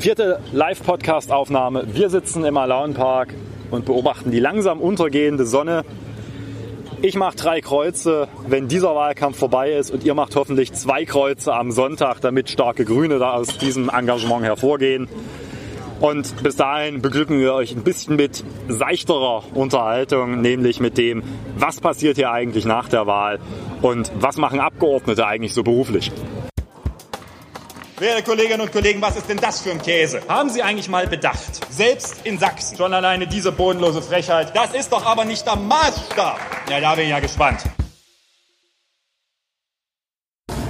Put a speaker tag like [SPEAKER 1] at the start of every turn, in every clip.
[SPEAKER 1] Vierte Live-Podcast-Aufnahme. Wir sitzen im Alaunpark und beobachten die langsam untergehende Sonne. Ich mache drei Kreuze, wenn dieser Wahlkampf vorbei ist und ihr macht hoffentlich zwei Kreuze am Sonntag, damit starke Grüne da aus diesem Engagement hervorgehen. Und bis dahin beglücken wir euch ein bisschen mit seichterer Unterhaltung, nämlich mit dem, was passiert hier eigentlich nach der Wahl und was machen Abgeordnete eigentlich so beruflich.
[SPEAKER 2] Werte Kolleginnen und Kollegen, was ist denn das für ein Käse? Haben Sie eigentlich mal bedacht? Selbst in Sachsen. Schon alleine diese bodenlose Frechheit. Das ist doch aber nicht der Maßstab. Ja, da bin ich ja gespannt.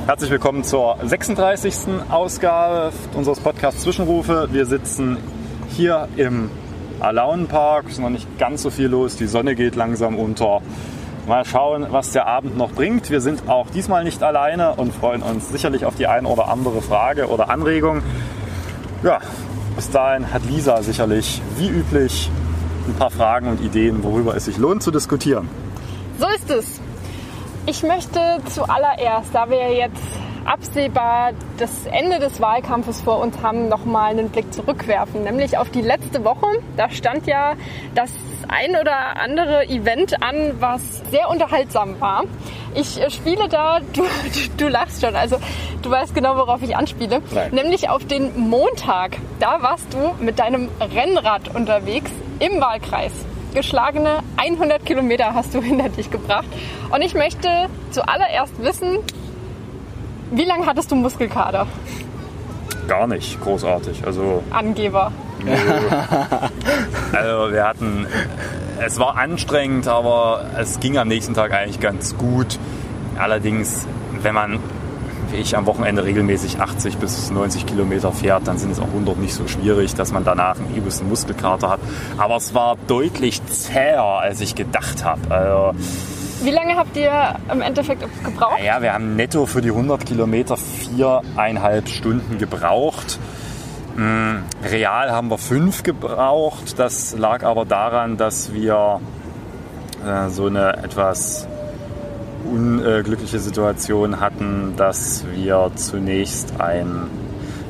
[SPEAKER 1] Herzlich willkommen zur 36. Ausgabe unseres Podcasts Zwischenrufe. Wir sitzen hier im Alaunenpark. Es ist noch nicht ganz so viel los. Die Sonne geht langsam unter. Mal schauen, was der Abend noch bringt. Wir sind auch diesmal nicht alleine und freuen uns sicherlich auf die ein oder andere Frage oder Anregung. Ja, bis dahin hat Lisa sicherlich, wie üblich, ein paar Fragen und Ideen, worüber es sich lohnt zu diskutieren.
[SPEAKER 3] So ist es. Ich möchte zuallererst, da wir jetzt absehbar das Ende des Wahlkampfes vor uns haben, nochmal einen Blick zurückwerfen, nämlich auf die letzte Woche. Da stand ja das ein oder andere Event an, was sehr unterhaltsam war. Ich äh, spiele da, du, du, lachst schon, also du weißt genau, worauf ich anspiele,
[SPEAKER 1] Nein.
[SPEAKER 3] nämlich auf den Montag. Da warst du mit deinem Rennrad unterwegs im Wahlkreis geschlagene 100 Kilometer hast du hinter dich gebracht. Und ich möchte zuallererst wissen, wie lange hattest du Muskelkater?
[SPEAKER 1] Gar nicht großartig. Also
[SPEAKER 3] Angeber.
[SPEAKER 1] Nö. also wir hatten, es war anstrengend, aber es ging am nächsten Tag eigentlich ganz gut. Allerdings, wenn man wie ich am Wochenende regelmäßig 80 bis 90 Kilometer fährt, dann sind es auch 100 nicht so schwierig, dass man danach einen übelsten Muskelkater hat. Aber es war deutlich zäher, als ich gedacht habe. Also,
[SPEAKER 3] Wie lange habt ihr im Endeffekt gebraucht?
[SPEAKER 1] ja, wir haben netto für die 100 Kilometer viereinhalb Stunden gebraucht. Mm, Real haben wir fünf gebraucht. Das lag aber daran, dass wir äh, so eine etwas unglückliche Situation hatten, dass wir zunächst einen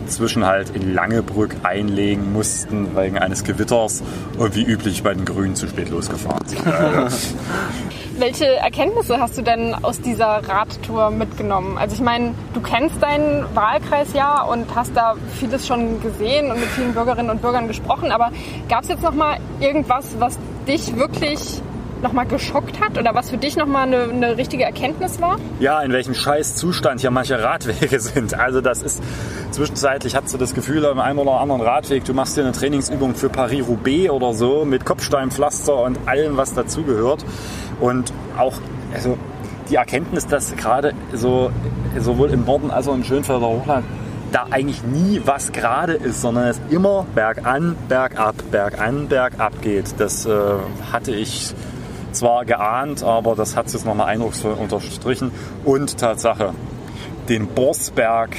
[SPEAKER 1] Zwischenhalt in Langebrück einlegen mussten wegen eines Gewitters und wie üblich bei den Grünen zu spät losgefahren sind.
[SPEAKER 3] Welche Erkenntnisse hast du denn aus dieser Radtour mitgenommen? Also ich meine, du kennst deinen Wahlkreis ja und hast da vieles schon gesehen und mit vielen Bürgerinnen und Bürgern gesprochen, aber gab es jetzt noch mal irgendwas, was dich wirklich noch mal geschockt hat oder was für dich noch mal eine, eine richtige Erkenntnis war?
[SPEAKER 1] ja, in welchem scheiß Zustand hier manche Radwege sind. Also das ist zwischenzeitlich hast du das Gefühl, am einen oder anderen Radweg, du machst dir eine Trainingsübung für Paris-Roubaix oder so mit Kopfsteinpflaster und allem, was dazugehört. Und auch, also die Erkenntnis, dass gerade so sowohl im Norden als auch im Schönfelder Hochland da eigentlich nie was gerade ist, sondern es immer bergan, bergab, bergan, bergab geht. Das äh, hatte ich zwar geahnt, aber das hat es jetzt nochmal eindrucksvoll unterstrichen. Und Tatsache, den Borsberg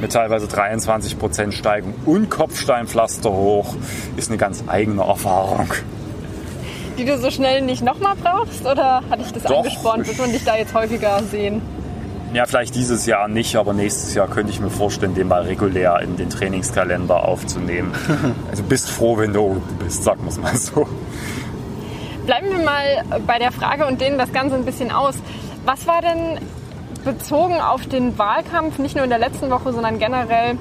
[SPEAKER 1] mit teilweise 23% Steigung und Kopfsteinpflaster hoch ist eine ganz eigene Erfahrung.
[SPEAKER 3] Die du so schnell nicht noch mal brauchst oder hat dich das
[SPEAKER 1] Doch.
[SPEAKER 3] angespornt? Wird man dich da jetzt häufiger sehen?
[SPEAKER 1] Ja, vielleicht dieses Jahr nicht, aber nächstes Jahr könnte ich mir vorstellen, den mal regulär in den Trainingskalender aufzunehmen. Also bist froh, wenn du oben bist, sagen wir es mal so.
[SPEAKER 3] Bleiben wir mal bei der Frage und dehnen das Ganze ein bisschen aus. Was war denn bezogen auf den Wahlkampf, nicht nur in der letzten Woche, sondern generell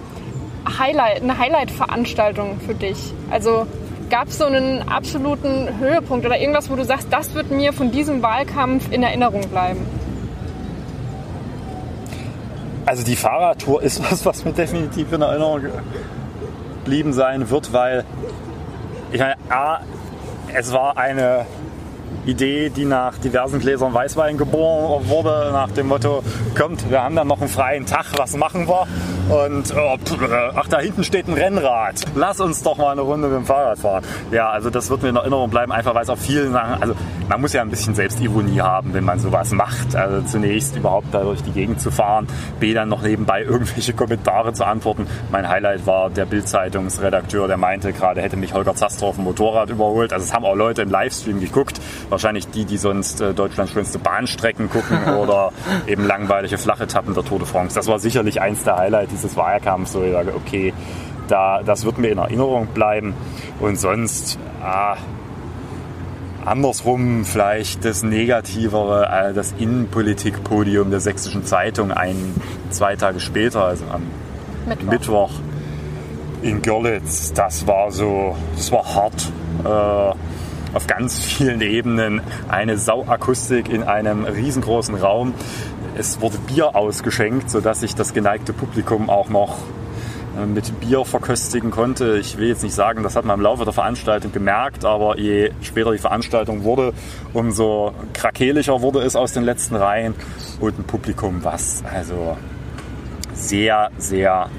[SPEAKER 3] Highlight, eine Highlight-Veranstaltung für dich? Also gab es so einen absoluten Höhepunkt oder irgendwas, wo du sagst, das wird mir von diesem Wahlkampf in Erinnerung bleiben?
[SPEAKER 1] Also die Fahrradtour ist was, was mir definitiv in Erinnerung geblieben sein wird, weil ich meine, A, es war eine Idee, die nach diversen Gläsern Weißwein geboren wurde, nach dem Motto, kommt, wir haben dann noch einen freien Tag, was machen wir? Und oh, ach, da hinten steht ein Rennrad. Lass uns doch mal eine Runde mit dem Fahrrad fahren. Ja, also das wird mir in Erinnerung bleiben, einfach weil es auf vielen Sachen, also man muss ja ein bisschen Selbstironie haben, wenn man sowas macht. Also zunächst überhaupt da durch die Gegend zu fahren, B dann noch nebenbei irgendwelche Kommentare zu antworten. Mein Highlight war der Bild-Zeitungsredakteur, der meinte gerade, hätte mich Holger Zastor auf dem Motorrad überholt. Also es haben auch Leute im Livestream geguckt. Wahrscheinlich die, die sonst äh, Deutschlands schönste Bahnstrecken gucken oder eben langweilige flache Etappen der Tour de France. Das war sicherlich eins der Highlights dieses Wahlkampfs, wo ich sage, okay, da, das wird mir in Erinnerung bleiben. Und sonst, ah, andersrum vielleicht das Negativere, äh, das Innenpolitikpodium der Sächsischen Zeitung ein, zwei Tage später, also am
[SPEAKER 3] Mittwoch.
[SPEAKER 1] Mittwoch in Görlitz. Das war so, das war hart. Äh, auf ganz vielen Ebenen eine Sauakustik in einem riesengroßen Raum. Es wurde Bier ausgeschenkt, sodass sich das geneigte Publikum auch noch äh, mit Bier verköstigen konnte. Ich will jetzt nicht sagen, das hat man im Laufe der Veranstaltung gemerkt, aber je später die Veranstaltung wurde, umso krakeliger wurde es aus den letzten Reihen und ein Publikum, was also sehr, sehr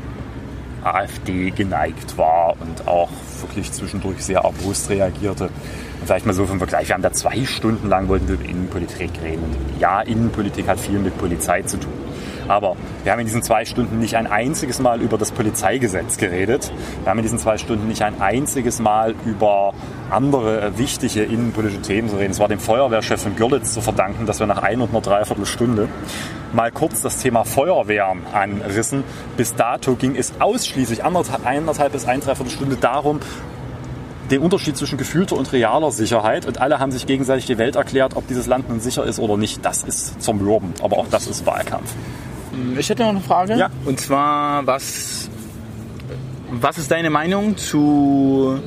[SPEAKER 1] AfD geneigt war und auch wirklich zwischendurch sehr erbost reagierte. Und vielleicht mal so vom Vergleich, wir haben da zwei Stunden lang wollten wir über Innenpolitik reden. Und ja, Innenpolitik hat viel mit Polizei zu tun. Aber wir haben in diesen zwei Stunden nicht ein einziges Mal über das Polizeigesetz geredet. Wir haben in diesen zwei Stunden nicht ein einziges Mal über andere äh, wichtige innenpolitische Themen zu reden. Es war dem Feuerwehrchef von Görlitz zu verdanken, dass wir nach ein und einer Dreiviertelstunde mal kurz das Thema Feuerwehren anrissen. Bis dato ging es ausschließlich anderthalb, eineinhalb bis ein Dreiviertelstunde darum, den Unterschied zwischen gefühlter und realer Sicherheit. Und alle haben sich gegenseitig die Welt erklärt, ob dieses Land nun sicher ist oder nicht. Das ist zum Mürben. Aber auch das ist Wahlkampf.
[SPEAKER 4] Ich hätte noch eine Frage.
[SPEAKER 1] Ja.
[SPEAKER 4] Und zwar, was, was ist deine Meinung zu,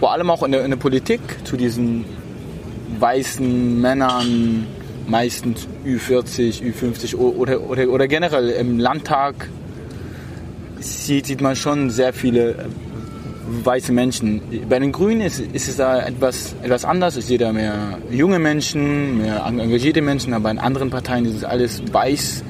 [SPEAKER 4] vor allem auch in der, in der Politik, zu diesen weißen Männern, meistens Ü40, Ü50 oder, oder, oder generell im Landtag sieht, sieht man schon sehr viele weiße Menschen. Bei den Grünen ist, ist es da etwas, etwas anders. Ich sehe da mehr junge Menschen, mehr engagierte Menschen, aber in anderen Parteien ist es alles weiß.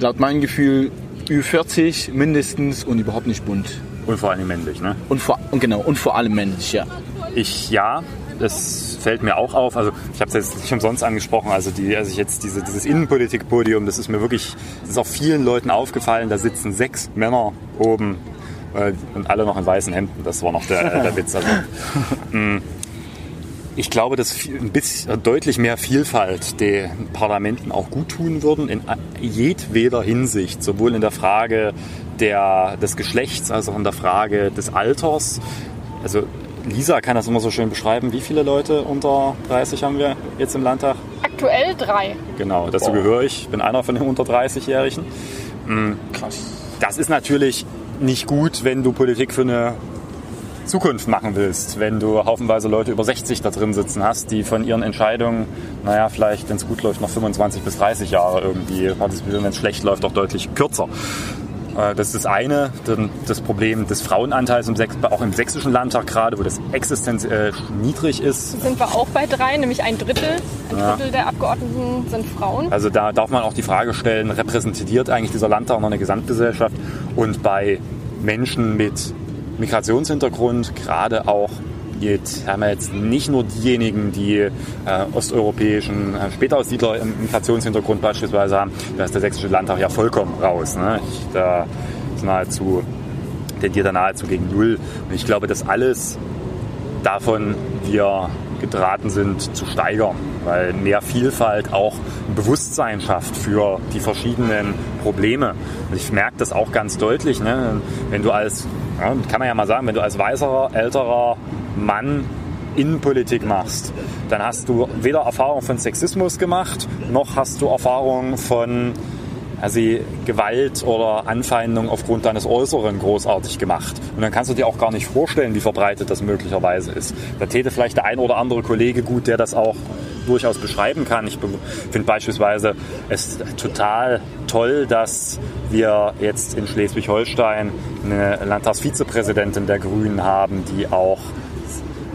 [SPEAKER 4] Laut meinem Gefühl Ü40 mindestens und überhaupt nicht bunt.
[SPEAKER 1] Und vor allem männlich, ne?
[SPEAKER 4] Und vor, und genau, und vor allem männlich, ja.
[SPEAKER 1] Ich ja, das fällt mir auch auf. Also ich habe es jetzt nicht umsonst angesprochen. Also die, also ich jetzt diese, dieses Innenpolitikpodium, das ist mir wirklich, das ist auch vielen Leuten aufgefallen. Da sitzen sechs Männer oben und alle noch in weißen Hemden. Das war noch der, äh, der Witz. Also, mh, ich glaube, dass viel- ein bisschen deutlich mehr Vielfalt den Parlamenten auch gut tun würden in jedweder Hinsicht, sowohl in der Frage der, des Geschlechts als auch in der Frage des Alters. Also Lisa kann das immer so schön beschreiben. Wie viele Leute unter 30 haben wir jetzt im Landtag?
[SPEAKER 3] Aktuell drei.
[SPEAKER 1] Genau, dazu gehöre ich. bin einer von den unter 30-Jährigen.
[SPEAKER 4] Krass.
[SPEAKER 1] Das ist natürlich nicht gut, wenn du Politik für eine Zukunft machen willst, wenn du haufenweise Leute über 60 da drin sitzen hast, die von ihren Entscheidungen, naja, vielleicht, wenn es gut läuft, noch 25 bis 30 Jahre irgendwie partizipieren, wenn es schlecht läuft, auch deutlich kürzer. Äh, Das ist das eine, das Problem des Frauenanteils im Sächs- auch im sächsischen Landtag gerade, wo das Existenz äh, niedrig ist.
[SPEAKER 3] Sind wir auch bei drei, nämlich ein Drittel. Ein Drittel der Abgeordneten sind Frauen.
[SPEAKER 1] Also da darf man auch die Frage stellen, repräsentiert eigentlich dieser Landtag noch eine Gesamtgesellschaft? Und bei Menschen mit Migrationshintergrund, gerade auch jetzt haben wir jetzt nicht nur diejenigen, die äh, osteuropäischen äh, Spätaussiedler im Migrationshintergrund beispielsweise haben, da ist der sächsische Landtag ja vollkommen raus. Ne? Ich, da ist nahezu, tendiert er nahezu gegen Null. Und ich glaube, dass alles davon wir geraten sind zu steigern, weil mehr Vielfalt auch ein Bewusstsein schafft für die verschiedenen Probleme. Und ich merke das auch ganz deutlich, ne? wenn du als, ja, kann man ja mal sagen, wenn du als weißerer, älterer Mann Innenpolitik machst, dann hast du weder Erfahrung von Sexismus gemacht, noch hast du Erfahrung von also Gewalt oder Anfeindung aufgrund deines Äußeren großartig gemacht. Und dann kannst du dir auch gar nicht vorstellen, wie verbreitet das möglicherweise ist. Da täte vielleicht der ein oder andere Kollege gut, der das auch durchaus beschreiben kann. Ich finde beispielsweise es total toll, dass wir jetzt in Schleswig-Holstein eine Landtagsvizepräsidentin der Grünen haben, die auch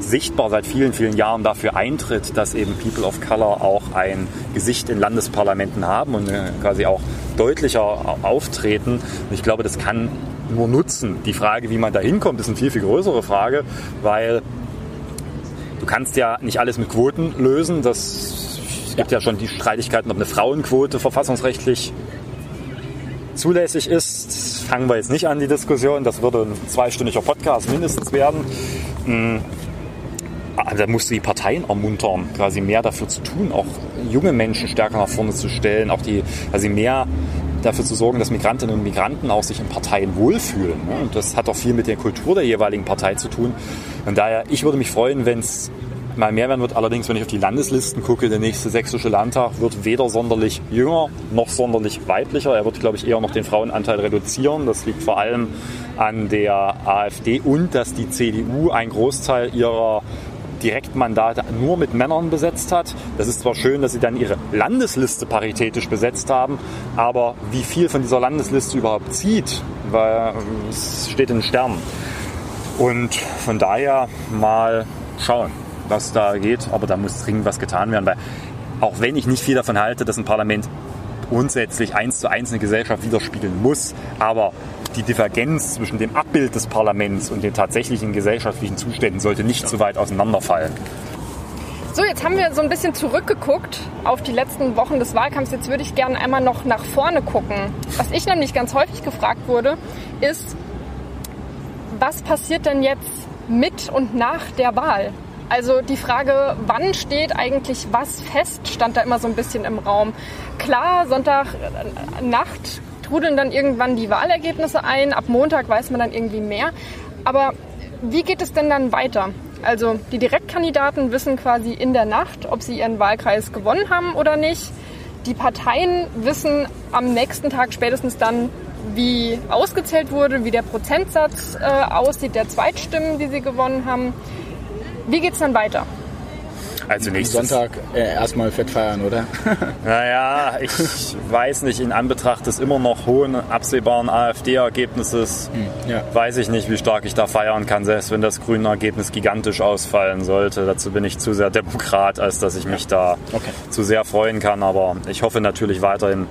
[SPEAKER 1] sichtbar seit vielen, vielen Jahren dafür eintritt, dass eben People of Color auch ein Gesicht in Landesparlamenten haben und äh, quasi auch deutlicher au- auftreten. Und ich glaube, das kann nur nutzen. Die Frage, wie man da hinkommt, ist eine viel, viel größere Frage, weil du kannst ja nicht alles mit Quoten lösen. Das, es gibt ja schon die Streitigkeiten, ob eine Frauenquote verfassungsrechtlich zulässig ist. Fangen wir jetzt nicht an, die Diskussion. Das würde ein zweistündiger Podcast mindestens werden. Ah, Da musst du die Parteien ermuntern, quasi mehr dafür zu tun, auch junge Menschen stärker nach vorne zu stellen, auch die, quasi mehr dafür zu sorgen, dass Migrantinnen und Migranten auch sich in Parteien wohlfühlen. Ne? Und das hat auch viel mit der Kultur der jeweiligen Partei zu tun. Und daher, ich würde mich freuen, wenn es mal mehr werden wird. Allerdings, wenn ich auf die Landeslisten gucke, der nächste sächsische Landtag wird weder sonderlich jünger noch sonderlich weiblicher. Er wird, glaube ich, eher noch den Frauenanteil reduzieren. Das liegt vor allem an der AfD und dass die CDU einen Großteil ihrer Direktmandate nur mit Männern besetzt hat. Das ist zwar schön, dass sie dann ihre Landesliste paritätisch besetzt haben, aber wie viel von dieser Landesliste überhaupt zieht, weil es steht in Sternen. Und von daher mal schauen was da geht, aber da muss dringend was getan werden, weil auch wenn ich nicht viel davon halte, dass ein Parlament grundsätzlich eins zu eins eine Gesellschaft widerspiegeln muss, aber die Divergenz zwischen dem Abbild des Parlaments und den tatsächlichen gesellschaftlichen Zuständen sollte nicht zu weit auseinanderfallen.
[SPEAKER 3] So, jetzt haben wir so ein bisschen zurückgeguckt auf die letzten Wochen des Wahlkampfs. Jetzt würde ich gerne einmal noch nach vorne gucken. Was ich nämlich ganz häufig gefragt wurde, ist, was passiert denn jetzt mit und nach der Wahl? Also die Frage, wann steht eigentlich was fest, stand da immer so ein bisschen im Raum. Klar, Sonntagnacht trudeln dann irgendwann die Wahlergebnisse ein, ab Montag weiß man dann irgendwie mehr. Aber wie geht es denn dann weiter? Also die Direktkandidaten wissen quasi in der Nacht, ob sie ihren Wahlkreis gewonnen haben oder nicht. Die Parteien wissen am nächsten Tag spätestens dann, wie ausgezählt wurde, wie der Prozentsatz äh, aussieht der Zweitstimmen, die sie gewonnen haben. Wie geht's dann weiter?
[SPEAKER 1] Also nächstes
[SPEAKER 4] Sonntag äh, erstmal fett feiern, oder?
[SPEAKER 1] naja, ich weiß nicht, in Anbetracht des immer noch hohen absehbaren AfD-Ergebnisses hm, ja. weiß ich nicht, wie stark ich da feiern kann, selbst wenn das grüne Ergebnis gigantisch ausfallen sollte. Dazu bin ich zu sehr Demokrat, als dass ich mich ja. da okay. zu sehr freuen kann. Aber ich hoffe natürlich weiterhin,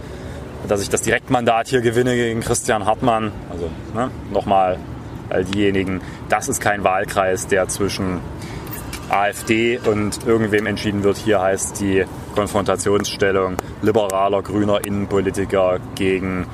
[SPEAKER 1] dass ich das Direktmandat hier gewinne gegen Christian Hartmann. Also ne, nochmal all diejenigen, das ist kein Wahlkreis, der zwischen AfD und irgendwem entschieden wird. Hier heißt die Konfrontationsstellung liberaler grüner Innenpolitiker gegen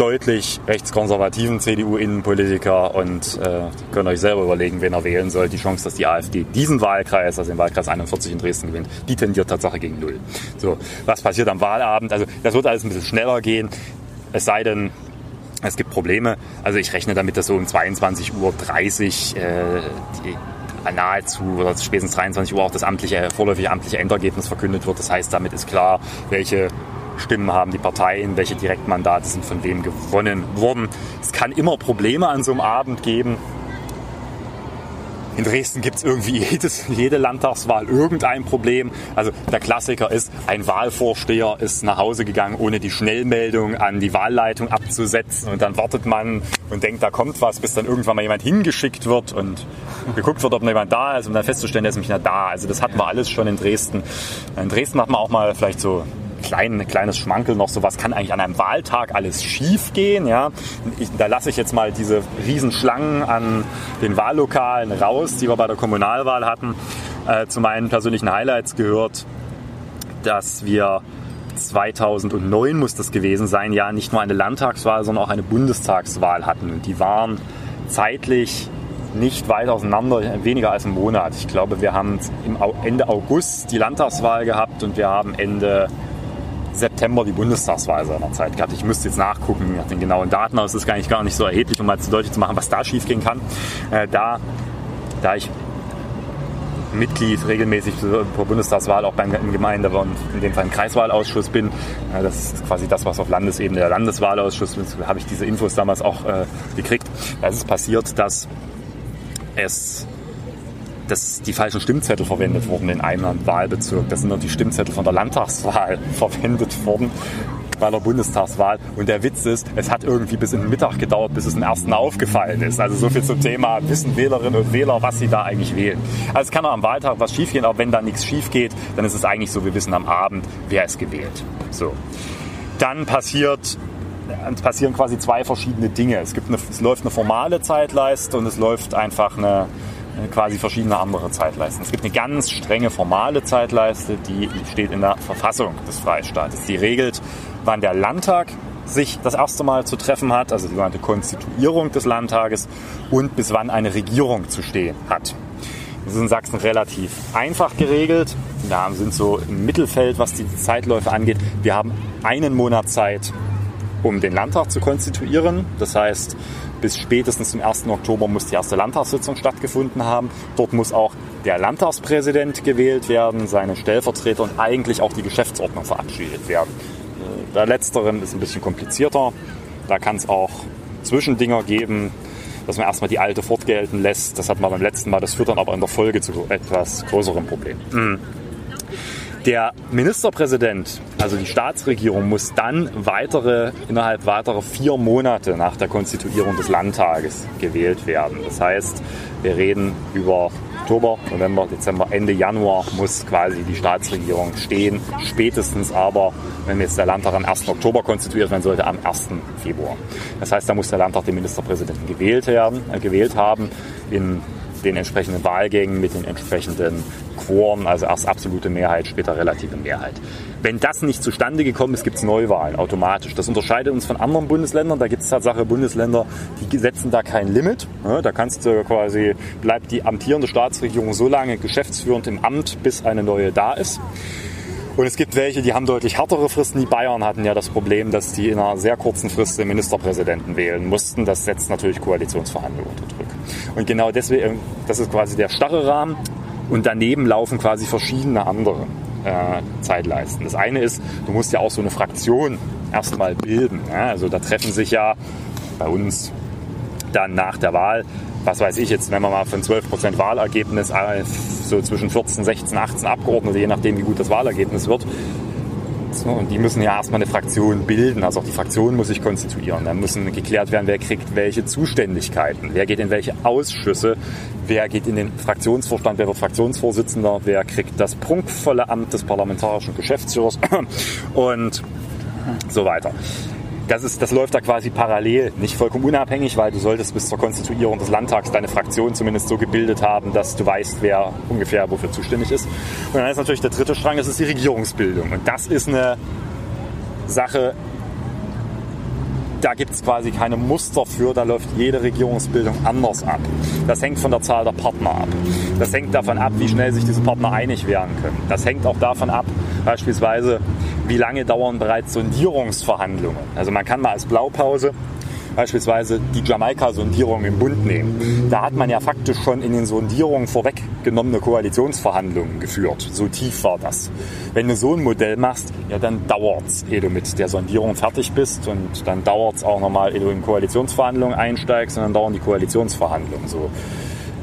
[SPEAKER 1] deutlich rechtskonservativen CDU-Innenpolitiker und äh, könnt euch selber überlegen, wen er wählen soll. Die Chance, dass die AfD diesen Wahlkreis, also den Wahlkreis 41 in Dresden gewinnt, die tendiert Tatsache gegen Null. So, was passiert am Wahlabend? Also das wird alles ein bisschen schneller gehen. Es sei denn, es gibt Probleme. Also ich rechne damit, dass so um 22.30 Uhr äh, die nahezu oder spätestens 23 Uhr auch das amtliche, vorläufige amtliche Endergebnis verkündet wird. Das heißt, damit ist klar, welche Stimmen haben die Parteien, welche Direktmandate sind von wem gewonnen worden. Es kann immer Probleme an so einem Abend geben. In Dresden gibt es irgendwie jedes, jede Landtagswahl irgendein Problem. Also der Klassiker ist, ein Wahlvorsteher ist nach Hause gegangen, ohne die Schnellmeldung an die Wahlleitung abzusetzen. Und dann wartet man und denkt, da kommt was, bis dann irgendwann mal jemand hingeschickt wird und geguckt wird, ob noch jemand da ist, um dann festzustellen, der ist nämlich nicht da. Also das hatten wir alles schon in Dresden. In Dresden hat man auch mal vielleicht so klein, kleines Schmankel noch, so was kann eigentlich an einem Wahltag alles schief gehen. Ja? Da lasse ich jetzt mal diese Riesenschlangen an den Wahllokalen raus, die wir bei der Kommunalwahl hatten. Äh, zu meinen persönlichen Highlights gehört, dass wir 2009 muss das gewesen sein, ja nicht nur eine Landtagswahl, sondern auch eine Bundestagswahl hatten. Und die waren zeitlich nicht weit auseinander, weniger als einen Monat. Ich glaube, wir haben Ende August die Landtagswahl gehabt und wir haben Ende September die Bundestagswahl seinerzeit gehabt. Ich müsste jetzt nachgucken nach den genauen Daten, aber es ist gar nicht, gar nicht so erheblich, um mal zu deutlich zu machen, was da schiefgehen kann. Äh, da, da ich Mitglied regelmäßig zur Bundestagswahl auch beim Gemeinde- und in dem Fall im Kreiswahlausschuss bin. Äh, das ist quasi das, was auf Landesebene der Landeswahlausschuss ist. Habe ich diese Infos damals auch äh, gekriegt. Da ist es passiert, dass es dass die falschen Stimmzettel verwendet wurden in einem Wahlbezirk. Das sind nur die Stimmzettel von der Landtagswahl verwendet worden bei der Bundestagswahl. Und der Witz ist, es hat irgendwie bis in den Mittag gedauert, bis es dem ersten aufgefallen ist. Also so viel zum Thema, wissen Wählerinnen und Wähler, was sie da eigentlich wählen. Also es kann auch am Wahltag was schiefgehen, aber wenn da nichts schief geht, dann ist es eigentlich so, wir wissen am Abend, wer ist gewählt. So. Dann passiert es passieren quasi zwei verschiedene Dinge. Es, gibt eine, es läuft eine formale Zeitleiste und es läuft einfach eine, quasi verschiedene andere Zeitleisten. Es gibt eine ganz strenge formale Zeitleiste, die steht in der Verfassung des Freistaates. Die regelt, wann der Landtag sich das erste Mal zu treffen hat, also die sogenannte Konstituierung des Landtages und bis wann eine Regierung zu stehen hat. Das ist in Sachsen relativ einfach geregelt. Wir sind so im Mittelfeld, was die Zeitläufe angeht. Wir haben einen Monat Zeit, um den Landtag zu konstituieren. Das heißt, bis spätestens zum 1. Oktober muss die erste Landtagssitzung stattgefunden haben. Dort muss auch der Landtagspräsident gewählt werden, seine Stellvertreter und eigentlich auch die Geschäftsordnung verabschiedet werden. Äh, bei letzterem ist ein bisschen komplizierter. Da kann es auch Zwischendinger geben, dass man erstmal die alte fortgelten lässt. Das hat man beim letzten Mal, das führt dann aber in der Folge zu etwas größerem Problem. Mhm. Der Ministerpräsident, also die Staatsregierung, muss dann weitere, innerhalb weiterer vier Monate nach der Konstituierung des Landtages gewählt werden. Das heißt, wir reden über Oktober, November, Dezember, Ende Januar muss quasi die Staatsregierung stehen. Spätestens aber, wenn jetzt der Landtag am 1. Oktober konstituiert werden sollte, am 1. Februar. Das heißt, da muss der Landtag den Ministerpräsidenten gewählt, werden, äh, gewählt haben in den entsprechenden Wahlgängen mit den entsprechenden Quoren, also erst absolute Mehrheit, später relative Mehrheit. Wenn das nicht zustande gekommen ist, gibt es Neuwahlen automatisch. Das unterscheidet uns von anderen Bundesländern. Da gibt es Tatsache Bundesländer, die setzen da kein Limit. Da kannst du quasi, bleibt die amtierende Staatsregierung so lange geschäftsführend im Amt, bis eine neue da ist. Und es gibt welche, die haben deutlich härtere Fristen. Die Bayern hatten ja das Problem, dass die in einer sehr kurzen Frist den Ministerpräsidenten wählen mussten. Das setzt natürlich Koalitionsverhandlungen unter Druck. Und genau deswegen, das ist quasi der starre Rahmen. Und daneben laufen quasi verschiedene andere äh, Zeitleisten. Das eine ist, du musst ja auch so eine Fraktion erstmal bilden. Ja? Also da treffen sich ja bei uns dann nach der Wahl, was weiß ich jetzt, wenn man mal von 12% Wahlergebnis äh, so zwischen 14, 16, 18 Abgeordnete, je nachdem wie gut das Wahlergebnis wird, so, und die müssen ja erstmal eine Fraktion bilden. Also auch die Fraktion muss sich konstituieren. Dann müssen geklärt werden, wer kriegt welche Zuständigkeiten, wer geht in welche Ausschüsse, wer geht in den Fraktionsvorstand, wer wird Fraktionsvorsitzender, wer kriegt das prunkvolle Amt des parlamentarischen Geschäftsführers und so weiter das, ist, das läuft da quasi parallel, nicht vollkommen unabhängig, weil du solltest bis zur Konstituierung des Landtags deine Fraktion zumindest so gebildet haben, dass du weißt, wer ungefähr wofür zuständig ist. Und dann ist natürlich der dritte Strang, das ist die Regierungsbildung. Und das ist eine Sache, da gibt es quasi keine Muster für, da läuft jede Regierungsbildung anders ab. Das hängt von der Zahl der Partner ab. Das hängt davon ab, wie schnell sich diese Partner einig werden können. Das hängt auch davon ab, beispielsweise, wie lange dauern bereits Sondierungsverhandlungen. Also man kann mal als Blaupause beispielsweise die Jamaika-Sondierung im Bund nehmen. Da hat man ja faktisch schon in den Sondierungen vorweggenommene Koalitionsverhandlungen geführt. So tief war das. Wenn du so ein Modell machst, ja, dann dauert's, ehe du mit der Sondierung fertig bist und dann dauert's auch nochmal, ehe du in Koalitionsverhandlungen einsteigst und dann dauern die Koalitionsverhandlungen so.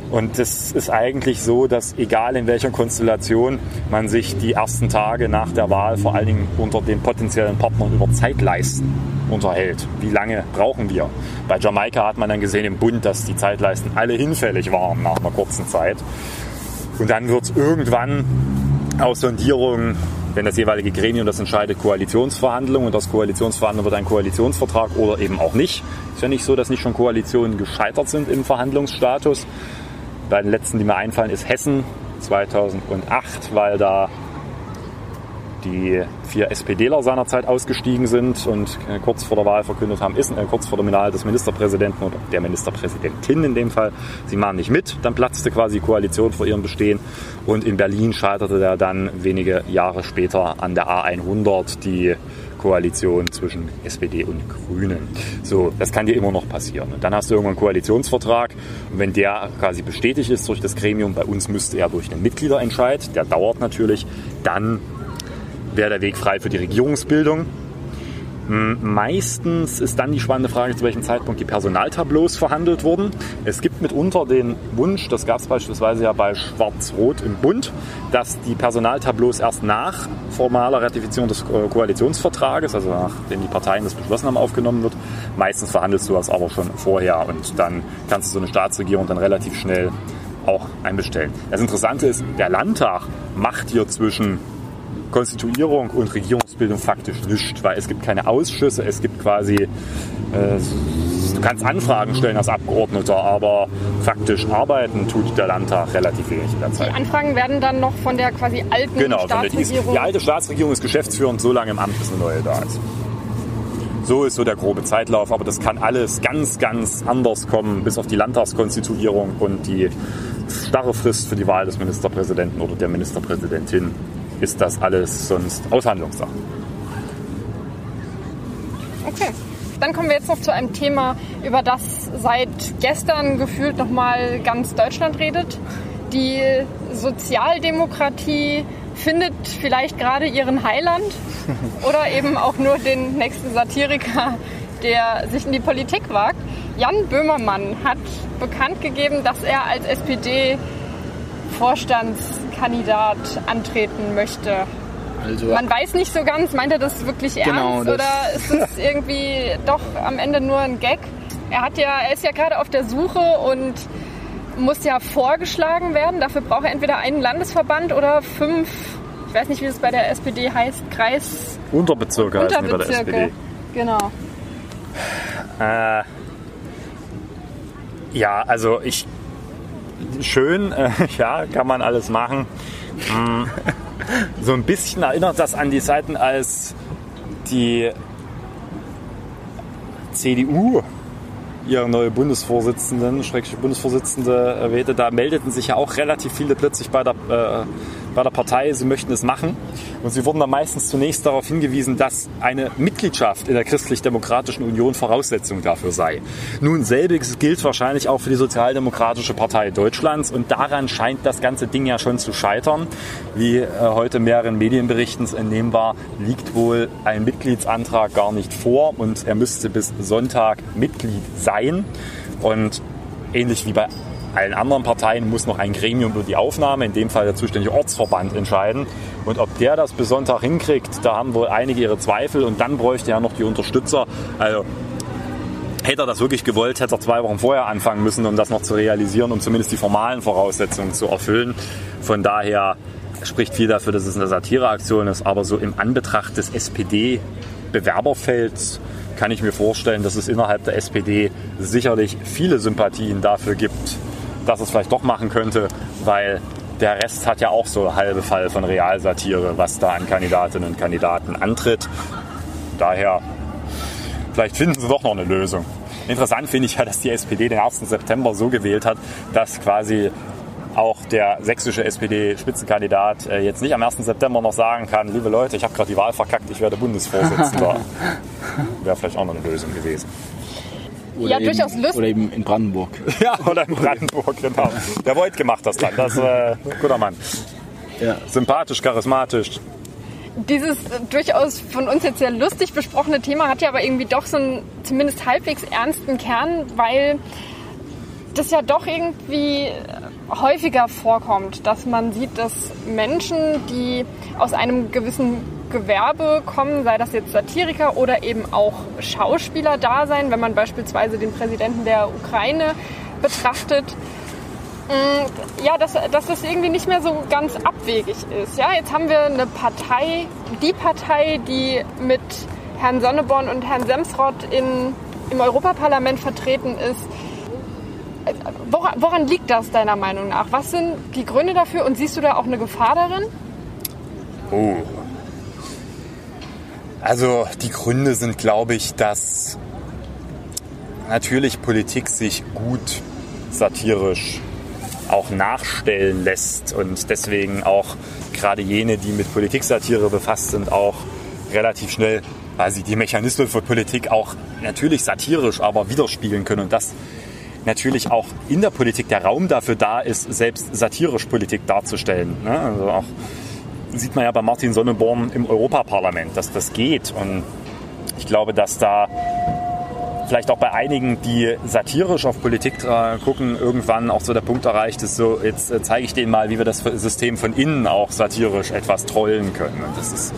[SPEAKER 1] Und es ist eigentlich so, dass egal in welcher Konstellation man sich die ersten Tage nach der Wahl vor allen Dingen unter den potenziellen Partnern über Zeitleisten unterhält. Wie lange brauchen wir? Bei Jamaika hat man dann gesehen im Bund, dass die Zeitleisten alle hinfällig waren nach einer kurzen Zeit. Und dann wird es irgendwann aus Sondierungen, wenn das jeweilige Gremium das entscheidet, Koalitionsverhandlungen und aus Koalitionsverhandlungen wird ein Koalitionsvertrag oder eben auch nicht. Ist ja nicht so, dass nicht schon Koalitionen gescheitert sind im Verhandlungsstatus. Bei den letzten, die mir einfallen, ist Hessen 2008, weil da die vier SPDler seinerzeit ausgestiegen sind und äh, kurz vor der Wahl verkündet haben, ist äh, kurz vor der Wahl des Ministerpräsidenten oder der Ministerpräsidentin in dem Fall, sie machen nicht mit. Dann platzte quasi die Koalition vor ihrem Bestehen und in Berlin scheiterte er dann wenige Jahre später an der A100 die Koalition zwischen SPD und Grünen. So, das kann dir immer noch passieren. Und dann hast du irgendwann einen Koalitionsvertrag und wenn der quasi bestätigt ist durch das Gremium, bei uns müsste er durch einen Mitgliederentscheid, der dauert natürlich, dann wäre der Weg frei für die Regierungsbildung. Meistens ist dann die spannende Frage, zu welchem Zeitpunkt die Personaltableaus verhandelt wurden. Es gibt mitunter den Wunsch, das gab es beispielsweise ja bei Schwarz-Rot im Bund, dass die Personaltableaus erst nach formaler Ratifizierung des Koalitionsvertrages, also nachdem die Parteien das beschlossen haben, aufgenommen wird. Meistens verhandelst du das aber schon vorher und dann kannst du so eine Staatsregierung dann relativ schnell auch einbestellen. Das Interessante ist, der Landtag macht hier zwischen Konstituierung und Regierungsbildung faktisch nichts, weil es gibt keine Ausschüsse, es gibt quasi, äh, du kannst Anfragen stellen als Abgeordneter, aber faktisch arbeiten tut der Landtag relativ wenig in der Zeit.
[SPEAKER 3] Die Anfragen werden dann noch von der quasi alten
[SPEAKER 1] genau,
[SPEAKER 3] Staatsregierung...
[SPEAKER 1] Die, die alte Staatsregierung ist geschäftsführend so lange im Amt, bis eine neue da ist. So ist so der grobe Zeitlauf, aber das kann alles ganz, ganz anders kommen, bis auf die Landtagskonstituierung und die starre Frist für die Wahl des Ministerpräsidenten oder der Ministerpräsidentin ist das alles sonst Aushandlungssache.
[SPEAKER 3] Okay. Dann kommen wir jetzt noch zu einem Thema, über das seit gestern gefühlt nochmal ganz Deutschland redet. Die Sozialdemokratie findet vielleicht gerade ihren Heiland oder eben auch nur den nächsten Satiriker, der sich in die Politik wagt. Jan Böhmermann hat bekannt gegeben, dass er als SPD-Vorstandskandidat antreten möchte.
[SPEAKER 4] Also,
[SPEAKER 3] Man weiß nicht so ganz, meint er das wirklich
[SPEAKER 4] Genau,
[SPEAKER 3] ernst
[SPEAKER 4] das-
[SPEAKER 3] oder ist es irgendwie doch am Ende nur ein Gag? Er hat ja, er ist ja gerade auf der Suche und muss ja vorgeschlagen werden. Dafür braucht er entweder einen Landesverband oder fünf, ich weiß nicht, wie es bei der SPD heißt, Kreis
[SPEAKER 1] Unterbezirke heißen die bei der
[SPEAKER 3] Unterbezirke.
[SPEAKER 1] SPD.
[SPEAKER 3] Genau.
[SPEAKER 1] Äh, ja, also ich schön, äh, ja, kann man alles machen. Mm, so ein bisschen erinnert das an die Zeiten, als die CDU ihre neue Bundesvorsitzenden, Schrägstrich Bundesvorsitzende wählte. Da meldeten sich ja auch relativ viele plötzlich bei der, äh, bei der Partei, sie möchten es machen. Und sie wurden dann meistens zunächst darauf hingewiesen, dass eine Mitgliedschaft in der Christlich-Demokratischen Union Voraussetzung dafür sei. Nun, selbiges gilt wahrscheinlich auch für die Sozialdemokratische Partei Deutschlands und daran scheint das ganze Ding ja schon zu scheitern. Wie äh, heute mehreren Medienberichten entnehmbar, liegt wohl ein Mitgliedsantrag gar nicht vor und er müsste bis Sonntag Mitglied sein. Und ähnlich wie bei allen anderen Parteien muss noch ein Gremium über die Aufnahme, in dem Fall der zuständige Ortsverband, entscheiden. Und ob der das bis Sonntag hinkriegt, da haben wohl einige ihre Zweifel. Und dann bräuchte er noch die Unterstützer. Also hätte er das wirklich gewollt, hätte er zwei Wochen vorher anfangen müssen, um das noch zu realisieren, um zumindest die formalen Voraussetzungen zu erfüllen. Von daher spricht viel dafür, dass es eine Satireaktion ist. Aber so im Anbetracht des SPD-Bewerberfelds kann ich mir vorstellen, dass es innerhalb der SPD sicherlich viele Sympathien dafür gibt, dass es vielleicht doch machen könnte, weil der Rest hat ja auch so halbe Fall von Realsatire, was da an Kandidatinnen und Kandidaten antritt. Daher, vielleicht finden sie doch noch eine Lösung. Interessant finde ich ja, dass die SPD den 1. September so gewählt hat, dass quasi auch der sächsische SPD-Spitzenkandidat äh, jetzt nicht am 1. September noch sagen kann, liebe Leute, ich habe gerade die Wahl verkackt, ich werde Bundesvorsitzender. Wäre vielleicht auch noch eine Lösung gewesen.
[SPEAKER 4] Oder
[SPEAKER 3] Ja,
[SPEAKER 4] eben,
[SPEAKER 3] durchaus lustig.
[SPEAKER 4] Oder eben in Brandenburg.
[SPEAKER 1] Ja, oder in Brandenburg, genau. Der Voigt gemacht das dann. Das ist äh, guter Mann.
[SPEAKER 4] Ja.
[SPEAKER 1] Sympathisch, charismatisch.
[SPEAKER 3] Dieses äh, durchaus von uns jetzt sehr lustig besprochene Thema hat ja aber irgendwie doch so einen zumindest halbwegs ernsten Kern, weil das ja doch irgendwie häufiger vorkommt, dass man sieht, dass Menschen, die aus einem gewissen Gewerbe kommen, sei das jetzt Satiriker oder eben auch Schauspieler da sein, wenn man beispielsweise den Präsidenten der Ukraine betrachtet, mh, ja, dass, dass das irgendwie nicht mehr so ganz abwegig ist. Ja, jetzt haben wir eine Partei, die Partei, die mit Herrn Sonneborn und Herrn Semsrott in, im Europaparlament vertreten ist. Woran, woran liegt das deiner Meinung nach? Was sind die Gründe dafür und siehst du da auch eine Gefahr darin?
[SPEAKER 1] Oh. Also die Gründe sind, glaube ich, dass natürlich Politik sich gut satirisch auch nachstellen lässt und deswegen auch gerade jene, die mit Politiksatire befasst sind, auch relativ schnell quasi die Mechanismen für Politik auch natürlich satirisch, aber widerspiegeln können und das natürlich auch in der Politik der Raum dafür da ist, selbst satirisch Politik darzustellen. Ne? Also auch sieht man ja bei Martin Sonneborn im Europaparlament, dass das geht. Und ich glaube, dass da vielleicht auch bei einigen, die satirisch auf Politik gucken, irgendwann auch so der Punkt erreicht ist, so jetzt äh, zeige ich denen mal, wie wir das System von innen auch satirisch etwas trollen können. Und das ist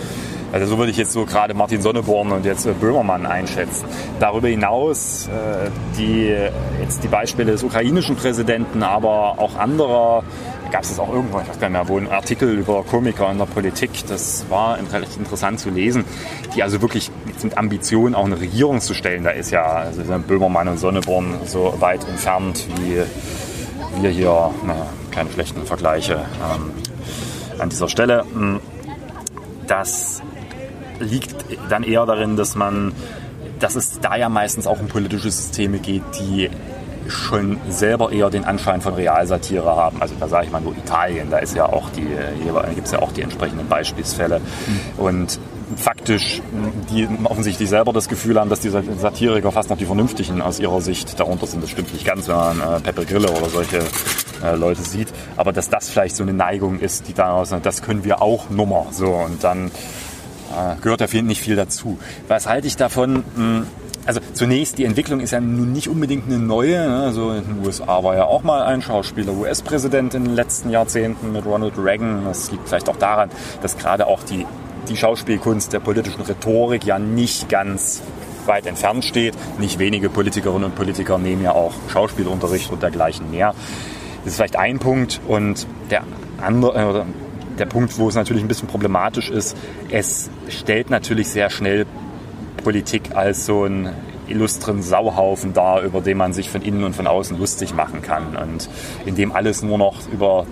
[SPEAKER 1] also so würde ich jetzt so gerade Martin Sonneborn und jetzt äh, Böhmermann einschätzen. Darüber hinaus äh, die, jetzt die Beispiele des ukrainischen Präsidenten, aber auch anderer, gab es auch irgendwo, ich weiß gar nicht mehr, wo ein Artikel über Komiker in der Politik, das war recht interessant zu lesen, die also wirklich mit Ambition auch eine Regierung zu stellen, da ist ja also Böhmermann und Sonneborn so weit entfernt wie wir hier, na, keine schlechten Vergleiche ähm, an dieser Stelle. Das liegt dann eher darin, dass man, dass es da ja meistens auch um politische Systeme geht, die schon selber eher den Anschein von Realsatire haben. Also da sage ich mal nur Italien, da ist ja auch die, gibt es ja auch die entsprechenden Beispielsfälle. Und faktisch die offensichtlich selber das Gefühl haben, dass die Satiriker fast noch die Vernünftigen aus ihrer Sicht darunter sind. Das stimmt nicht ganz, wenn man äh, Peppe Grille oder solche äh, Leute sieht. Aber dass das vielleicht so eine Neigung ist, die daraus, das können wir auch Nummer. So und dann äh, gehört da nicht viel dazu. Was halte ich davon? Mh, also zunächst, die Entwicklung ist ja nun nicht unbedingt eine neue. Ne? Also in den USA war ja auch mal ein Schauspieler US-Präsident in den letzten Jahrzehnten mit Ronald Reagan. Das liegt vielleicht auch daran, dass gerade auch die, die Schauspielkunst der politischen Rhetorik ja nicht ganz weit entfernt steht. Nicht wenige Politikerinnen und Politiker nehmen ja auch Schauspielunterricht und dergleichen mehr. Das ist vielleicht ein Punkt. Und der andere, äh, der Punkt, wo es natürlich ein bisschen problematisch ist, es stellt natürlich sehr schnell Politik als so einen illustren Sauhaufen dar, über den man sich von innen und von außen lustig machen kann und in dem alles nur noch über,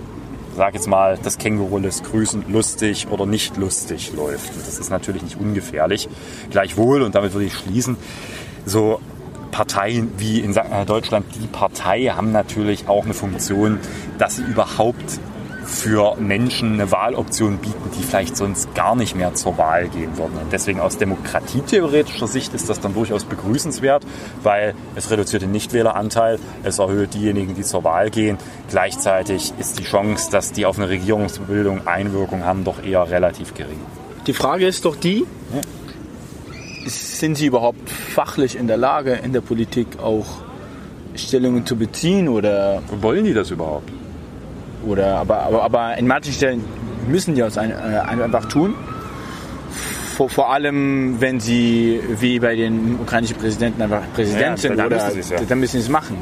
[SPEAKER 1] sag jetzt mal, das Känguru lässt grüßen, lustig oder nicht lustig läuft. Und das ist natürlich nicht ungefährlich. Gleichwohl, und damit würde ich schließen, so Parteien wie in Deutschland die Partei haben natürlich auch eine Funktion, dass sie überhaupt für Menschen eine Wahloption bieten, die vielleicht sonst gar nicht mehr zur Wahl gehen würden. Und deswegen aus demokratietheoretischer Sicht ist das dann durchaus begrüßenswert, weil es reduziert den Nichtwähleranteil, es erhöht diejenigen, die zur Wahl gehen. Gleichzeitig ist die Chance, dass die auf eine Regierungsbildung Einwirkung haben, doch eher relativ gering.
[SPEAKER 4] Die Frage ist doch die, ja. sind Sie überhaupt fachlich in der Lage, in der Politik auch Stellungen zu beziehen oder
[SPEAKER 1] wollen die das überhaupt?
[SPEAKER 4] Oder, aber, aber, aber in manchen Stellen müssen die ein, äh, einfach tun. Vor, vor, allem, wenn sie wie bei den ukrainischen Präsidenten einfach Präsident ja, sind, dann, oder, müssen ja. dann müssen sie es machen.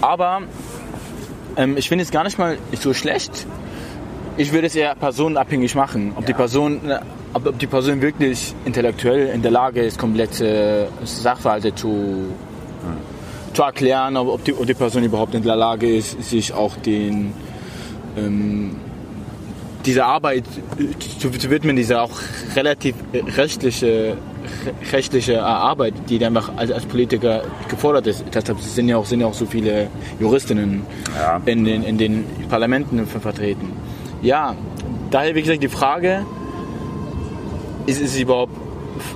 [SPEAKER 4] Aber ähm, ich finde es gar nicht mal so schlecht. Ich würde es eher personenabhängig machen. Ob, ja. die Person, äh, ob, ob, die Person wirklich intellektuell in der Lage ist, komplette Sachverhalte zu, hm zu erklären, ob die, ob die Person überhaupt in der Lage ist, sich auch den ähm, dieser Arbeit zu, zu widmen, dieser auch relativ rechtliche, rechtliche Arbeit, die einfach als, als Politiker gefordert ist. Deshalb sind ja auch, sind ja auch so viele Juristinnen ja. in, den, in den Parlamenten vertreten. Ja, daher wie gesagt die Frage, ist es überhaupt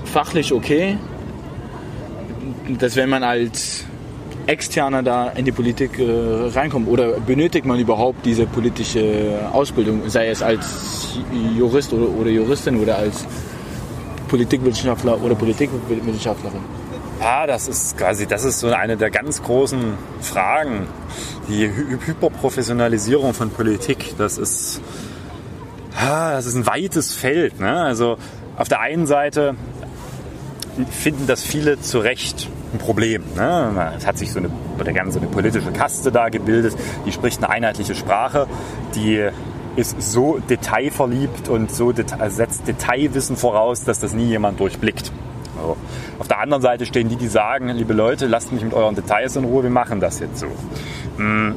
[SPEAKER 4] fachlich okay, dass wenn man als Externer da in die Politik äh, reinkommen? Oder benötigt man überhaupt diese politische Ausbildung, sei es als Jurist oder, oder Juristin oder als Politikwissenschaftler oder Politikwissenschaftlerin?
[SPEAKER 1] Ja, das ist quasi, das ist so eine der ganz großen Fragen. Die Hy Hyperprofessionalisierung von Politik, das ist, das ist ein weites Feld. Ne? Also auf der einen Seite finden das viele zu Recht ein Problem. Ne? Es hat sich so eine, der ganze eine politische Kaste da gebildet, die spricht eine einheitliche Sprache, die ist so detailverliebt und so deta also setzt Detailwissen voraus, dass das nie jemand durchblickt. So. Auf der anderen Seite stehen die, die sagen, liebe Leute, lasst mich mit euren Details in Ruhe, wir machen das jetzt so. Hm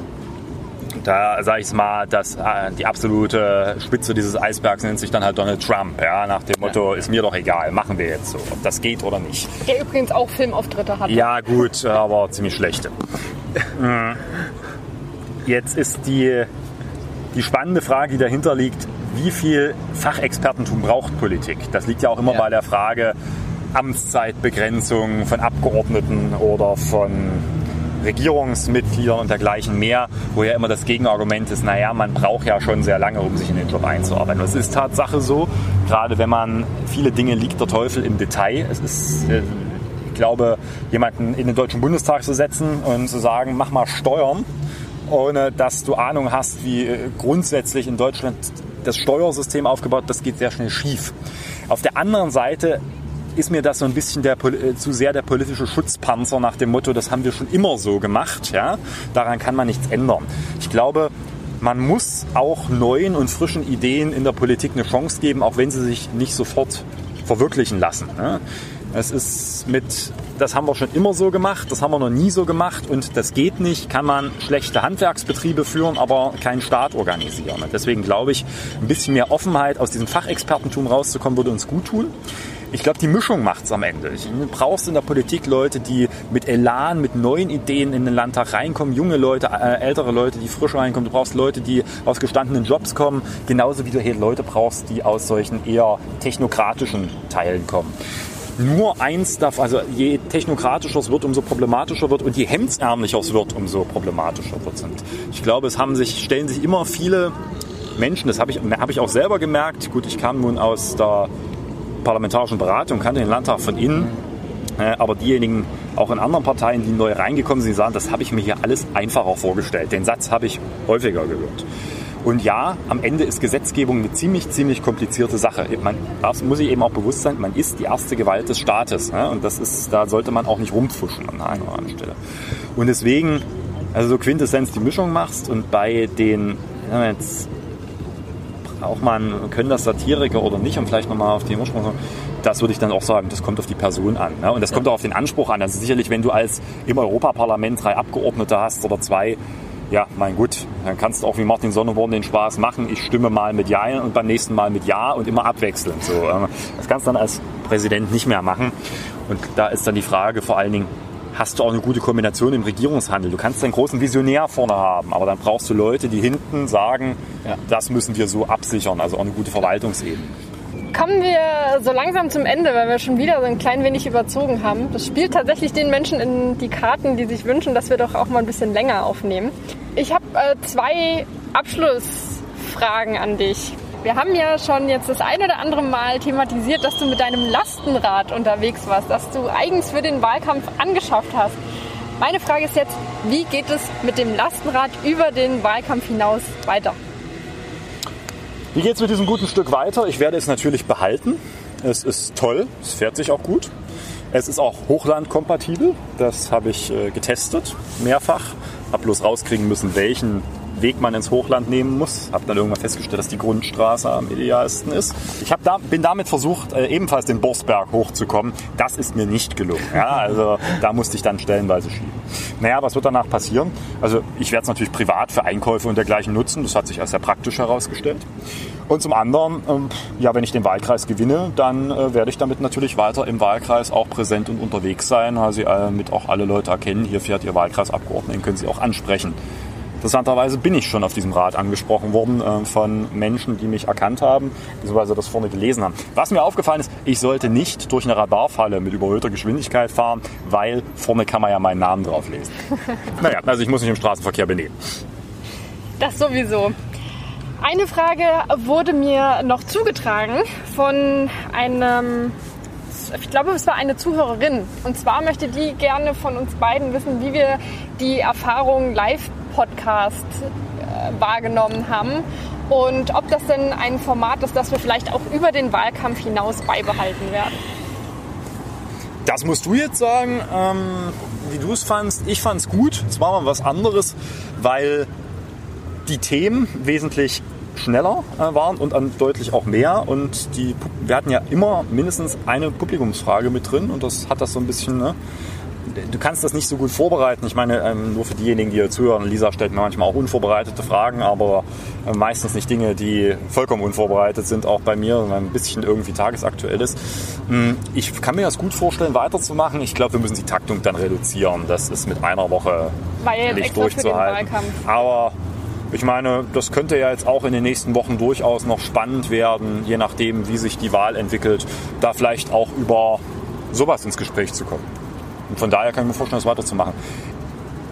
[SPEAKER 1] da sage ich mal, dass äh, die absolute Spitze dieses Eisbergs nennt sich dann halt Donald Trump. Ja, nach dem Motto, ist mir doch egal, machen wir jetzt so, ob das geht oder nicht.
[SPEAKER 3] Der übrigens auch Filmauftritte hat.
[SPEAKER 1] Ja, gut, aber ziemlich schlechte. Jetzt ist die, die spannende Frage, die dahinter liegt, wie viel Fachexpertentum braucht Politik? Das liegt ja auch immer ja. bei der Frage Amtszeitbegrenzung von Abgeordneten oder von Regierungsmitgliedern und dergleichen mehr, wo ja immer das Gegenargument ist, naja, man braucht ja schon sehr lange, um sich in den Job einzuarbeiten. Und es ist Tatsache so, gerade wenn man viele Dinge liegt der Teufel im Detail. Es ist, äh, ich glaube, jemanden in den Deutschen Bundestag zu setzen und zu sagen, mach mal Steuern, ohne dass du Ahnung hast, wie äh, grundsätzlich in Deutschland das Steuersystem aufgebaut, das geht sehr schnell schief. Auf der anderen Seite ist mir das so ein bisschen der, äh, zu sehr der politische Schutzpanzer nach dem Motto, das haben wir schon immer so gemacht. Ja? Daran kann man nichts ändern. Ich glaube, man muss auch neuen und frischen Ideen in der Politik eine Chance geben, auch wenn sie sich nicht sofort verwirklichen lassen. Ne? Es ist mit, das haben wir schon immer so gemacht, das haben wir noch nie so gemacht und das geht nicht. Kann man schlechte Handwerksbetriebe führen, aber keinen Staat organisieren. Und deswegen glaube ich, ein bisschen mehr Offenheit aus diesem Fachexpertentum rauszukommen, würde uns gut tun. Ich glaube, die Mischung macht es am Ende. Du brauchst in der Politik Leute, die mit Elan, mit neuen Ideen in den Landtag reinkommen, junge Leute, äh, ältere Leute, die frisch reinkommen. Du brauchst Leute, die aus gestandenen Jobs kommen, genauso wie du hier Leute brauchst, die aus solchen eher technokratischen Teilen kommen nur eins darf, also je technokratischer es wird, umso problematischer wird und je hemdsärmlicher es wird, umso problematischer wird es. Ich glaube, es haben sich, stellen sich immer viele Menschen, das habe ich, hab ich auch selber gemerkt. Gut, ich kam nun aus der parlamentarischen Beratung, kannte den Landtag von innen. Äh, aber diejenigen auch in anderen Parteien, die neu reingekommen sind, sagen, das habe ich mir hier alles einfacher vorgestellt. Den Satz habe ich häufiger gehört. Und ja, am Ende ist Gesetzgebung eine ziemlich, ziemlich komplizierte Sache. Man darf, muss sich eben auch bewusst sein, man ist die erste Gewalt des Staates. Ne? Und das ist, da sollte man auch nicht rumpfuschen an einer oder anderen Stelle. Und deswegen, also so Quintessenz die Mischung machst und bei den, jetzt auch man, können das Satiriker oder nicht, und vielleicht nochmal auf den Ursprung das würde ich dann auch sagen, das kommt auf die Person an. Ne? Und das kommt auch auf den Anspruch an. Also sicherlich, wenn du als im Europaparlament drei Abgeordnete hast oder zwei, ja, mein gut, dann kannst du auch wie Martin Sonneborn den Spaß machen. Ich stimme mal mit Ja und beim nächsten Mal mit Ja und immer abwechselnd. So, ähm, das kannst du dann als Präsident nicht mehr machen. Und da ist dann die Frage vor allen Dingen, hast du auch eine gute Kombination im Regierungshandel. Du kannst einen großen Visionär vorne haben, aber dann brauchst du Leute, die hinten sagen, ja. das müssen wir so absichern, also auch eine gute Verwaltungsebene.
[SPEAKER 3] Kommen wir so langsam zum Ende, weil wir schon wieder so ein klein wenig überzogen haben. Das spielt tatsächlich den Menschen in die Karten, die sich wünschen, dass wir doch auch mal ein bisschen länger aufnehmen. Ich habe äh, zwei Abschlussfragen an dich. Wir haben ja schon jetzt das ein oder andere Mal thematisiert, dass du mit deinem Lastenrad unterwegs warst, dass du eigens für den Wahlkampf angeschafft hast. Meine Frage ist jetzt, wie geht es mit dem Lastenrad über den Wahlkampf hinaus weiter?
[SPEAKER 1] Wie geht es mit diesem guten Stück weiter? Ich werde es natürlich behalten. Es ist toll, es fährt sich auch gut. Es ist auch hochlandkompatibel. Das habe ich äh, getestet, mehrfach. Habe bloß rauskriegen müssen, welchen Weg man ins Hochland nehmen muss. Habe dann irgendwann festgestellt, dass die Grundstraße am idealsten ist. Ich da, bin damit versucht, äh, ebenfalls den Borsberg hochzukommen. Das ist mir nicht gelungen. Ja, also da musste ich dann stellenweise schieben. Naja, was wird danach passieren? Also ich werde es natürlich privat für Einkäufe und dergleichen nutzen. Das hat sich als sehr praktisch herausgestellt. Und zum anderen, ähm, ja, wenn ich den Wahlkreis gewinne, dann äh, werde ich damit natürlich weiter im Wahlkreis auch präsent und unterwegs sein, äh, mit auch alle Leute erkennen, hier fährt Ihr Wahlkreisabgeordneter, den können Sie auch ansprechen. Interessanterweise bin ich schon auf diesem Rad angesprochen worden äh, von Menschen, die mich erkannt haben, beziehungsweise das vorne gelesen haben. Was mir aufgefallen ist, ich sollte nicht durch eine Radarfalle mit überhöhter Geschwindigkeit fahren, weil vorne kann man ja meinen Namen drauf lesen. naja, also ich muss mich im Straßenverkehr benehmen.
[SPEAKER 3] Das sowieso. Eine Frage wurde mir noch zugetragen von einem ich glaube, es war eine Zuhörerin. Und zwar möchte die gerne von uns beiden wissen, wie wir die Erfahrung live Podcast äh, wahrgenommen haben und ob das denn ein Format ist, das wir vielleicht auch über den Wahlkampf hinaus beibehalten werden.
[SPEAKER 1] Das musst du jetzt sagen, ähm, wie du es fandst. Ich fand es gut. Es war mal was anderes, weil die Themen wesentlich schneller äh, waren und an deutlich auch mehr. Und die, wir hatten ja immer mindestens eine Publikumsfrage mit drin und das hat das so ein bisschen ne, du kannst das nicht so gut vorbereiten. Ich meine, ähm, nur für diejenigen, die hier zuhören, Lisa stellt mir manchmal auch unvorbereitete Fragen, aber äh, meistens nicht Dinge, die vollkommen unvorbereitet sind, auch bei mir, ein bisschen irgendwie tagesaktuell ist. Hm, ich kann mir das gut vorstellen, weiterzumachen. Ich glaube, wir müssen die Taktung dann reduzieren. Das ist mit einer Woche
[SPEAKER 3] Weil nicht durchzuhalten.
[SPEAKER 1] Aber ich meine, das könnte ja jetzt auch in den nächsten Wochen durchaus noch spannend werden, je nachdem, wie sich die Wahl entwickelt, da vielleicht auch über sowas ins Gespräch zu kommen. Und von daher kann ich mir vorstellen, das weiterzumachen.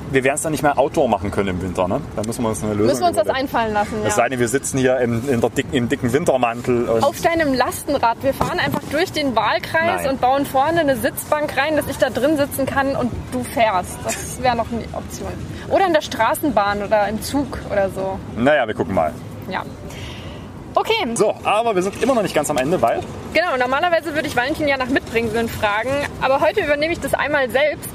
[SPEAKER 1] Wir werden es dann nicht mehr Outdoor machen können im Winter, ne? Da müssen wir uns eine Lösung
[SPEAKER 3] Müssen wir uns das einfallen lassen,
[SPEAKER 1] ja. Es sei denn, wir sitzen hier im, in der dicken, im dicken Wintermantel.
[SPEAKER 3] Auf deinem Lastenrad. Wir fahren einfach durch den Wahlkreis Nein. und bauen vorne eine Sitzbank rein, dass ich da drin sitzen kann und du fährst. Das wäre noch eine Option. Oder in der Straßenbahn oder im Zug oder so.
[SPEAKER 1] Naja, wir gucken mal.
[SPEAKER 3] Ja. Okay.
[SPEAKER 1] So, aber wir sind immer noch nicht ganz am Ende, weil.
[SPEAKER 3] Genau, normalerweise würde ich Valentin ja nach Mitbringen fragen, aber heute übernehme ich das einmal selbst.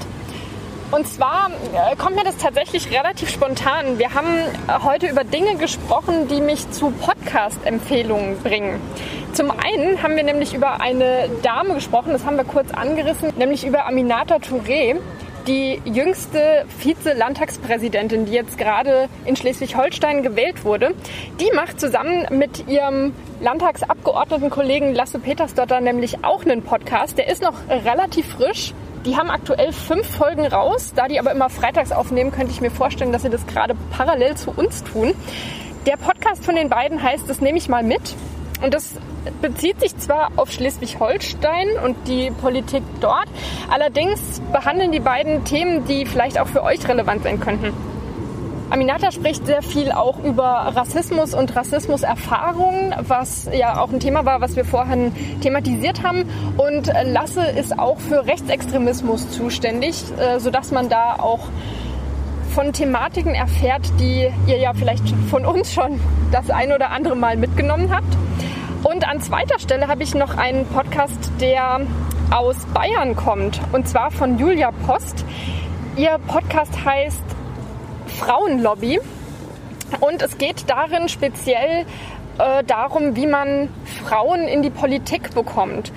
[SPEAKER 3] Und zwar äh, kommt mir das tatsächlich relativ spontan. Wir haben äh, heute über Dinge gesprochen, die mich zu Podcast-Empfehlungen bringen. Zum einen haben wir nämlich über eine Dame gesprochen, das haben wir kurz angerissen, nämlich über Aminata Touré, die jüngste Vize-Landtagspräsidentin, die jetzt gerade in Schleswig-Holstein gewählt wurde, die macht zusammen mit ihrem Landtagsabgeordnetenkollegen Lasse Petersdotter nämlich auch einen Podcast. Der ist noch relativ frisch. Die haben aktuell fünf Folgen raus. Da die aber immer freitags aufnehmen, könnte ich mir vorstellen, dass sie das gerade parallel zu uns tun. Der Podcast von den beiden heißt, das nehme ich mal mit. Und das bezieht sich zwar auf Schleswig-Holstein und die Politik dort, allerdings behandeln die beiden Themen, die vielleicht auch für euch relevant sein könnten. Aminata spricht sehr viel auch über Rassismus und Rassismuserfahrungen, was ja auch ein Thema war, was wir vorhin thematisiert haben. Und Lasse ist auch für Rechtsextremismus zuständig, äh, sodass man da auch von Thematiken erfährt, die ihr ja vielleicht von uns schon das ein oder andere Mal mitgenommen habt. Und an zweiter Stelle habe ich noch einen Podcast, der aus Bayern kommt, und zwar von Julia Post. Ihr Podcast heißt Frauenlobby. Und es geht darin speziell äh, darum, wie man Frauen in die Politik bekommt.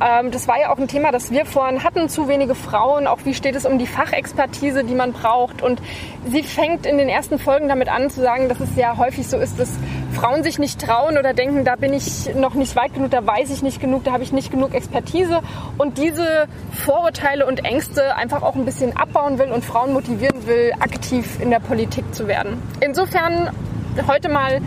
[SPEAKER 3] Ähm, das war ja auch ein Thema, das wir vorhin hatten, zu wenige Frauen. Auch wie steht es um die Fachexpertise, die man braucht. Und sie fängt in den ersten Folgen damit an zu sagen, dass es ja häufig so ist, dass Frauen sich nicht trauen oder denken, da bin ich noch nicht weit genug, da weiß ich nicht genug, da habe ich nicht genug Expertise. Und diese Vorurteile und Ängste einfach auch ein bisschen abbauen will und Frauen motivieren will, aktiv in der Politik zu werden. Insofern heute mal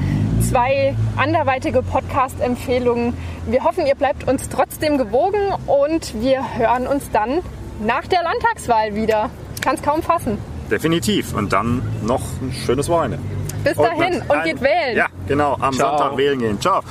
[SPEAKER 3] zwei anderweitige Podcast-Empfehlungen. Wir hoffen, ihr bleibt uns trotzdem gewogen und wir hören uns dann nach der Landtagswahl wieder. Ich kann es kaum fassen.
[SPEAKER 1] Definitiv. Und dann noch ein schönes Wochenende.
[SPEAKER 3] Bis dahin und, und geht wählen.
[SPEAKER 1] Ja, genau. Am
[SPEAKER 4] Ciao.
[SPEAKER 1] Sonntag wählen gehen. Ciao.